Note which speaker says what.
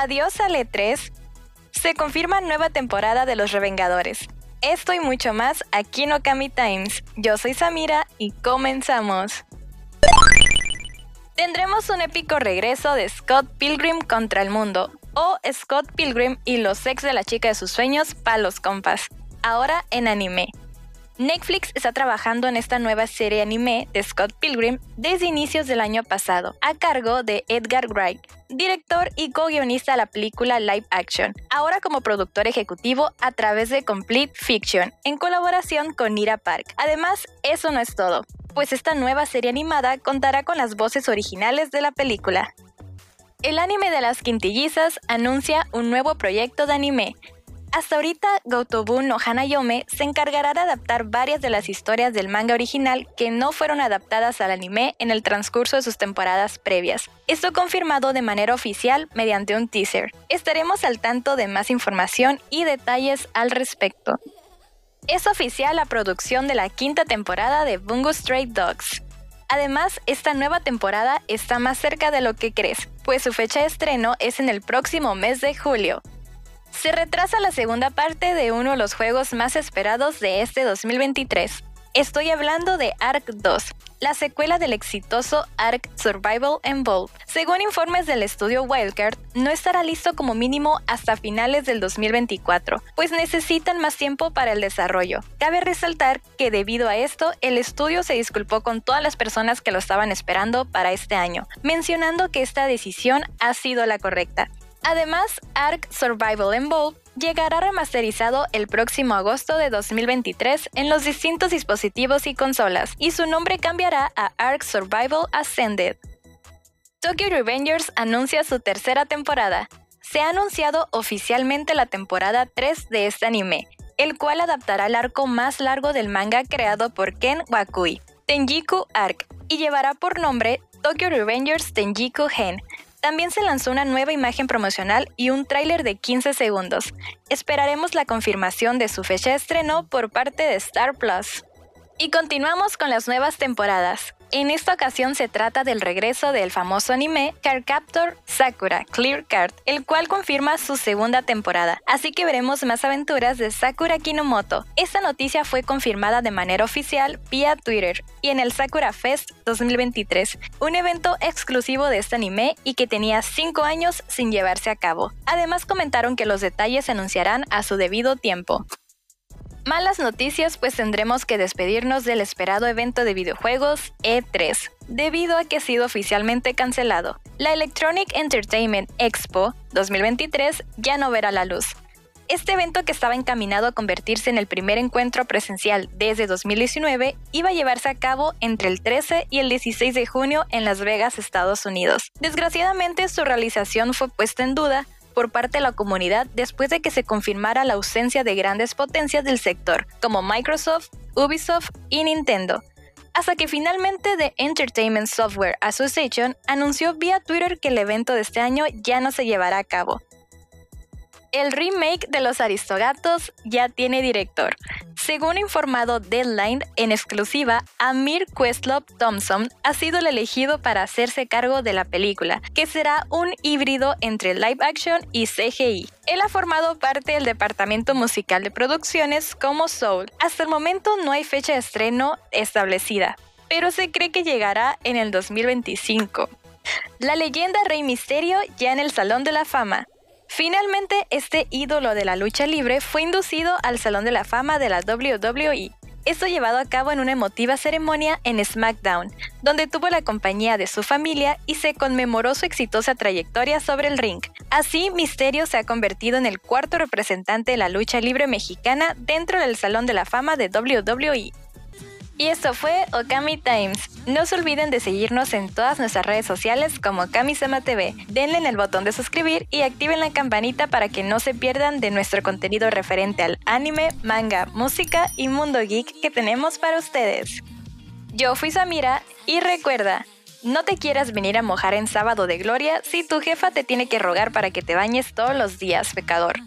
Speaker 1: Adiós al E3. Se confirma nueva temporada de Los Revengadores. Esto y mucho más aquí en Okami Times. Yo soy Samira y comenzamos. Tendremos un épico regreso de Scott Pilgrim contra el mundo, o Scott Pilgrim y los ex de la chica de sus sueños, palos compas, ahora en anime. Netflix está trabajando en esta nueva serie anime de Scott Pilgrim desde inicios del año pasado, a cargo de Edgar Wright, director y co-guionista de la película live action, ahora como productor ejecutivo a través de Complete Fiction, en colaboración con Nira Park. Además, eso no es todo, pues esta nueva serie animada contará con las voces originales de la película. El anime de las quintillizas anuncia un nuevo proyecto de anime, hasta ahorita, Gotobu no Hanayome se encargará de adaptar varias de las historias del manga original que no fueron adaptadas al anime en el transcurso de sus temporadas previas. Esto confirmado de manera oficial mediante un teaser. Estaremos al tanto de más información y detalles al respecto. Es oficial la producción de la quinta temporada de Bungo Stray Dogs. Además, esta nueva temporada está más cerca de lo que crees, pues su fecha de estreno es en el próximo mes de julio se retrasa la segunda parte de uno de los juegos más esperados de este 2023. Estoy hablando de Ark 2, la secuela del exitoso Ark Survival Evolved. Según informes del estudio Wildcard, no estará listo como mínimo hasta finales del 2024, pues necesitan más tiempo para el desarrollo. Cabe resaltar que debido a esto, el estudio se disculpó con todas las personas que lo estaban esperando para este año, mencionando que esta decisión ha sido la correcta, Además, Ark Survival Evolved llegará remasterizado el próximo agosto de 2023 en los distintos dispositivos y consolas, y su nombre cambiará a Ark Survival Ascended. Tokyo Revengers anuncia su tercera temporada. Se ha anunciado oficialmente la temporada 3 de este anime, el cual adaptará el arco más largo del manga creado por Ken Wakui, Tenjiku Arc, y llevará por nombre Tokyo Revengers Tenjiku Gen, también se lanzó una nueva imagen promocional y un tráiler de 15 segundos. Esperaremos la confirmación de su fecha de estreno por parte de Star Plus. Y continuamos con las nuevas temporadas. En esta ocasión se trata del regreso del famoso anime Cardcaptor Sakura Clear Card, el cual confirma su segunda temporada, así que veremos más aventuras de Sakura Kinomoto. Esta noticia fue confirmada de manera oficial vía Twitter y en el Sakura Fest 2023, un evento exclusivo de este anime y que tenía 5 años sin llevarse a cabo. Además comentaron que los detalles se anunciarán a su debido tiempo. Malas noticias pues tendremos que despedirnos del esperado evento de videojuegos E3, debido a que ha sido oficialmente cancelado. La Electronic Entertainment Expo 2023 ya no verá la luz. Este evento que estaba encaminado a convertirse en el primer encuentro presencial desde 2019 iba a llevarse a cabo entre el 13 y el 16 de junio en Las Vegas, Estados Unidos. Desgraciadamente su realización fue puesta en duda por parte de la comunidad después de que se confirmara la ausencia de grandes potencias del sector, como Microsoft, Ubisoft y Nintendo, hasta que finalmente The Entertainment Software Association anunció vía Twitter que el evento de este año ya no se llevará a cabo. El remake de Los Aristogatos ya tiene director. Según informado Deadline, en exclusiva, Amir Questlove Thompson ha sido el elegido para hacerse cargo de la película, que será un híbrido entre live action y CGI. Él ha formado parte del departamento musical de producciones como Soul. Hasta el momento no hay fecha de estreno establecida, pero se cree que llegará en el 2025. La leyenda Rey Misterio ya en el Salón de la Fama. Finalmente, este ídolo de la lucha libre fue inducido al Salón de la Fama de la WWE. Esto llevado a cabo en una emotiva ceremonia en SmackDown, donde tuvo la compañía de su familia y se conmemoró su exitosa trayectoria sobre el ring. Así, Misterio se ha convertido en el cuarto representante de la lucha libre mexicana dentro del Salón de la Fama de WWE. Y esto fue Okami Times. No se olviden de seguirnos en todas nuestras redes sociales como Kamisama TV. Denle en el botón de suscribir y activen la campanita para que no se pierdan de nuestro contenido referente al anime, manga, música y mundo geek que tenemos para ustedes. Yo fui Samira y recuerda, no te quieras venir a mojar en sábado de gloria si tu jefa te tiene que rogar para que te bañes todos los días, pecador.